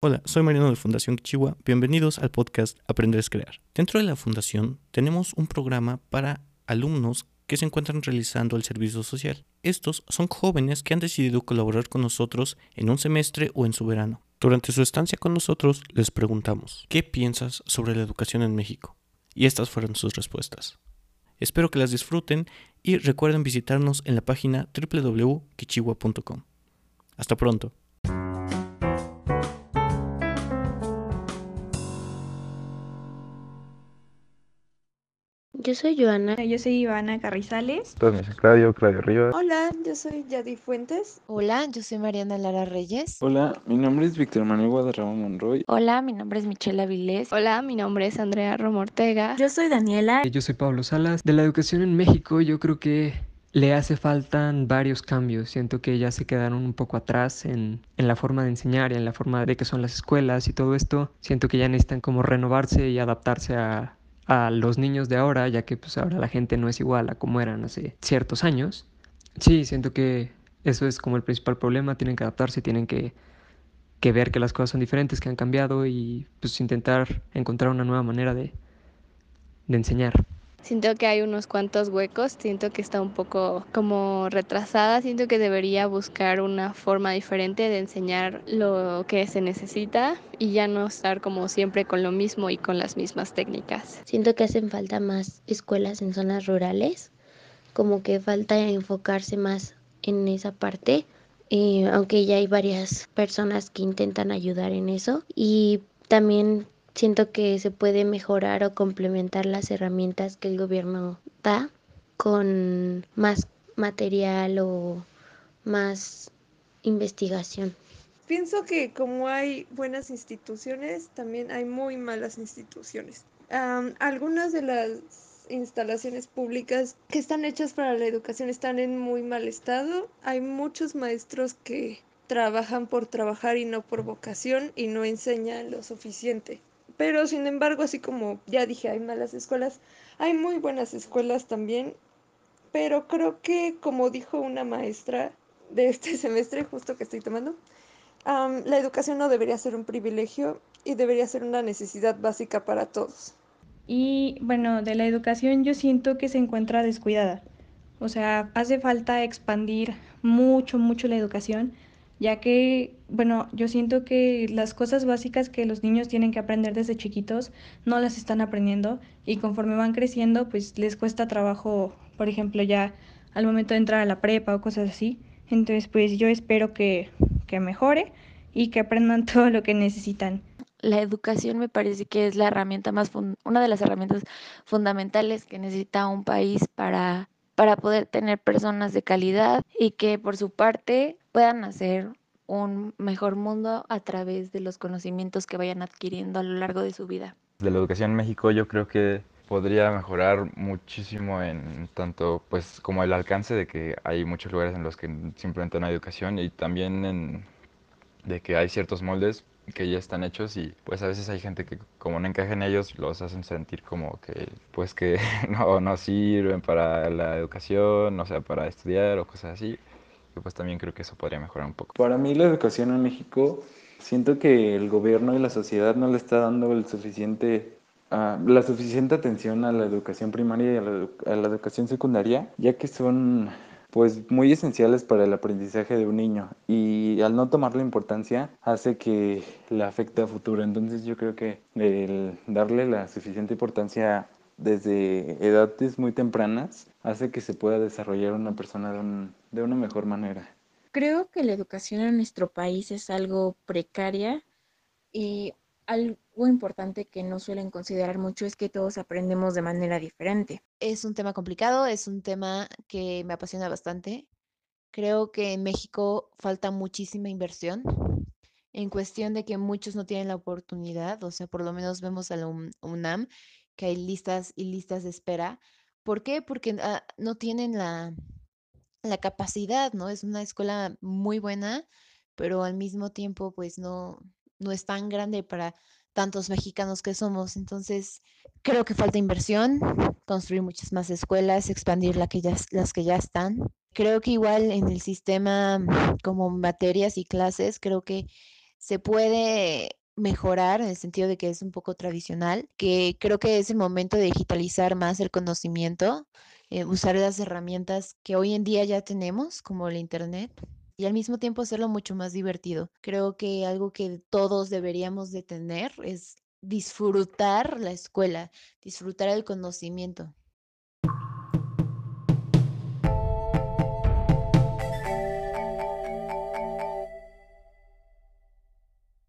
Hola, soy Mariano de Fundación Kichiwa. Bienvenidos al podcast Aprender es Crear. Dentro de la fundación tenemos un programa para alumnos que se encuentran realizando el servicio social. Estos son jóvenes que han decidido colaborar con nosotros en un semestre o en su verano. Durante su estancia con nosotros les preguntamos, ¿qué piensas sobre la educación en México? Y estas fueron sus respuestas. Espero que las disfruten y recuerden visitarnos en la página www.kichiwa.com. Hasta pronto. Yo soy Joana. Yo soy Ivana Carrizales. Entonces, soy Claudio, Claudio Rivas. Hola, yo soy Yadi Fuentes. Hola, yo soy Mariana Lara Reyes. Hola, mi nombre es Víctor Manuel Guadarrama Monroy. Hola, mi nombre es Michelle Avilés. Hola, mi nombre es Andrea Romortega. Yo soy Daniela. Yo soy Pablo Salas. De la educación en México, yo creo que le hace faltan varios cambios. Siento que ya se quedaron un poco atrás en, en, la forma de enseñar y en la forma de que son las escuelas y todo esto. Siento que ya necesitan como renovarse y adaptarse a, a los niños de ahora, ya que pues ahora la gente no es igual a como eran hace ciertos años. Sí, siento que eso es como el principal problema, tienen que adaptarse, tienen que, que ver que las cosas son diferentes, que han cambiado y pues intentar encontrar una nueva manera de, de enseñar. Siento que hay unos cuantos huecos, siento que está un poco como retrasada, siento que debería buscar una forma diferente de enseñar lo que se necesita y ya no estar como siempre con lo mismo y con las mismas técnicas. Siento que hacen falta más escuelas en zonas rurales, como que falta enfocarse más en esa parte, eh, aunque ya hay varias personas que intentan ayudar en eso y también siento que se puede mejorar o complementar las herramientas que el gobierno da con más material o más investigación. Pienso que como hay buenas instituciones, también hay muy malas instituciones. Algunas de las instalaciones públicas que están hechas para la educación están en muy mal estado. Hay muchos maestros que trabajan por trabajar y no por vocación y no enseñan lo suficiente. Pero sin embargo, así como ya dije, hay malas escuelas, hay muy buenas escuelas también. Pero creo que, como dijo una maestra de este semestre, justo que estoy tomando, la educación no debería ser un privilegio y debería ser una necesidad básica para todos. Y bueno, de la educación yo siento que se encuentra descuidada. O sea, hace falta expandir mucho, mucho la educación ya que, bueno, yo siento que las cosas básicas que los niños tienen que aprender desde chiquitos no las están aprendiendo y conforme van creciendo, pues les cuesta trabajo, por ejemplo, ya al momento de entrar a la prepa o cosas así. Entonces, pues yo espero que, que mejore y que aprendan todo lo que necesitan. La educación me parece que es la herramienta más, una de las herramientas fundamentales que necesita un país para para poder tener personas de calidad y que por su parte puedan hacer un mejor mundo a través de los conocimientos que vayan adquiriendo a lo largo de su vida. De la educación en México yo creo que podría mejorar muchísimo en tanto pues como el alcance de que hay muchos lugares en los que simplemente no hay educación y también en de que hay ciertos moldes que ya están hechos y pues a veces hay gente que como no encaja en ellos los hacen sentir como que pues que no, no sirven para la educación, o sea, para estudiar o cosas así. Pues también creo que eso podría mejorar un poco. Para mí la educación en México siento que el gobierno y la sociedad no le está dando el suficiente uh, la suficiente atención a la educación primaria y a la, la educación secundaria, ya que son pues muy esenciales para el aprendizaje de un niño y al no tomarle importancia hace que le afecte a futuro. Entonces yo creo que el darle la suficiente importancia desde edades muy tempranas hace que se pueda desarrollar una persona de, un, de una mejor manera. Creo que la educación en nuestro país es algo precaria y algo importante que no suelen considerar mucho es que todos aprendemos de manera diferente. Es un tema complicado, es un tema que me apasiona bastante. Creo que en México falta muchísima inversión en cuestión de que muchos no tienen la oportunidad, o sea, por lo menos vemos a la UNAM que hay listas y listas de espera. ¿Por qué? Porque ah, no tienen la, la capacidad, ¿no? Es una escuela muy buena, pero al mismo tiempo, pues no, no es tan grande para tantos mexicanos que somos. Entonces, creo que falta inversión, construir muchas más escuelas, expandir la que ya, las que ya están. Creo que igual en el sistema como materias y clases, creo que se puede mejorar en el sentido de que es un poco tradicional, que creo que es el momento de digitalizar más el conocimiento, eh, usar las herramientas que hoy en día ya tenemos, como el Internet, y al mismo tiempo hacerlo mucho más divertido. Creo que algo que todos deberíamos de tener es disfrutar la escuela, disfrutar el conocimiento.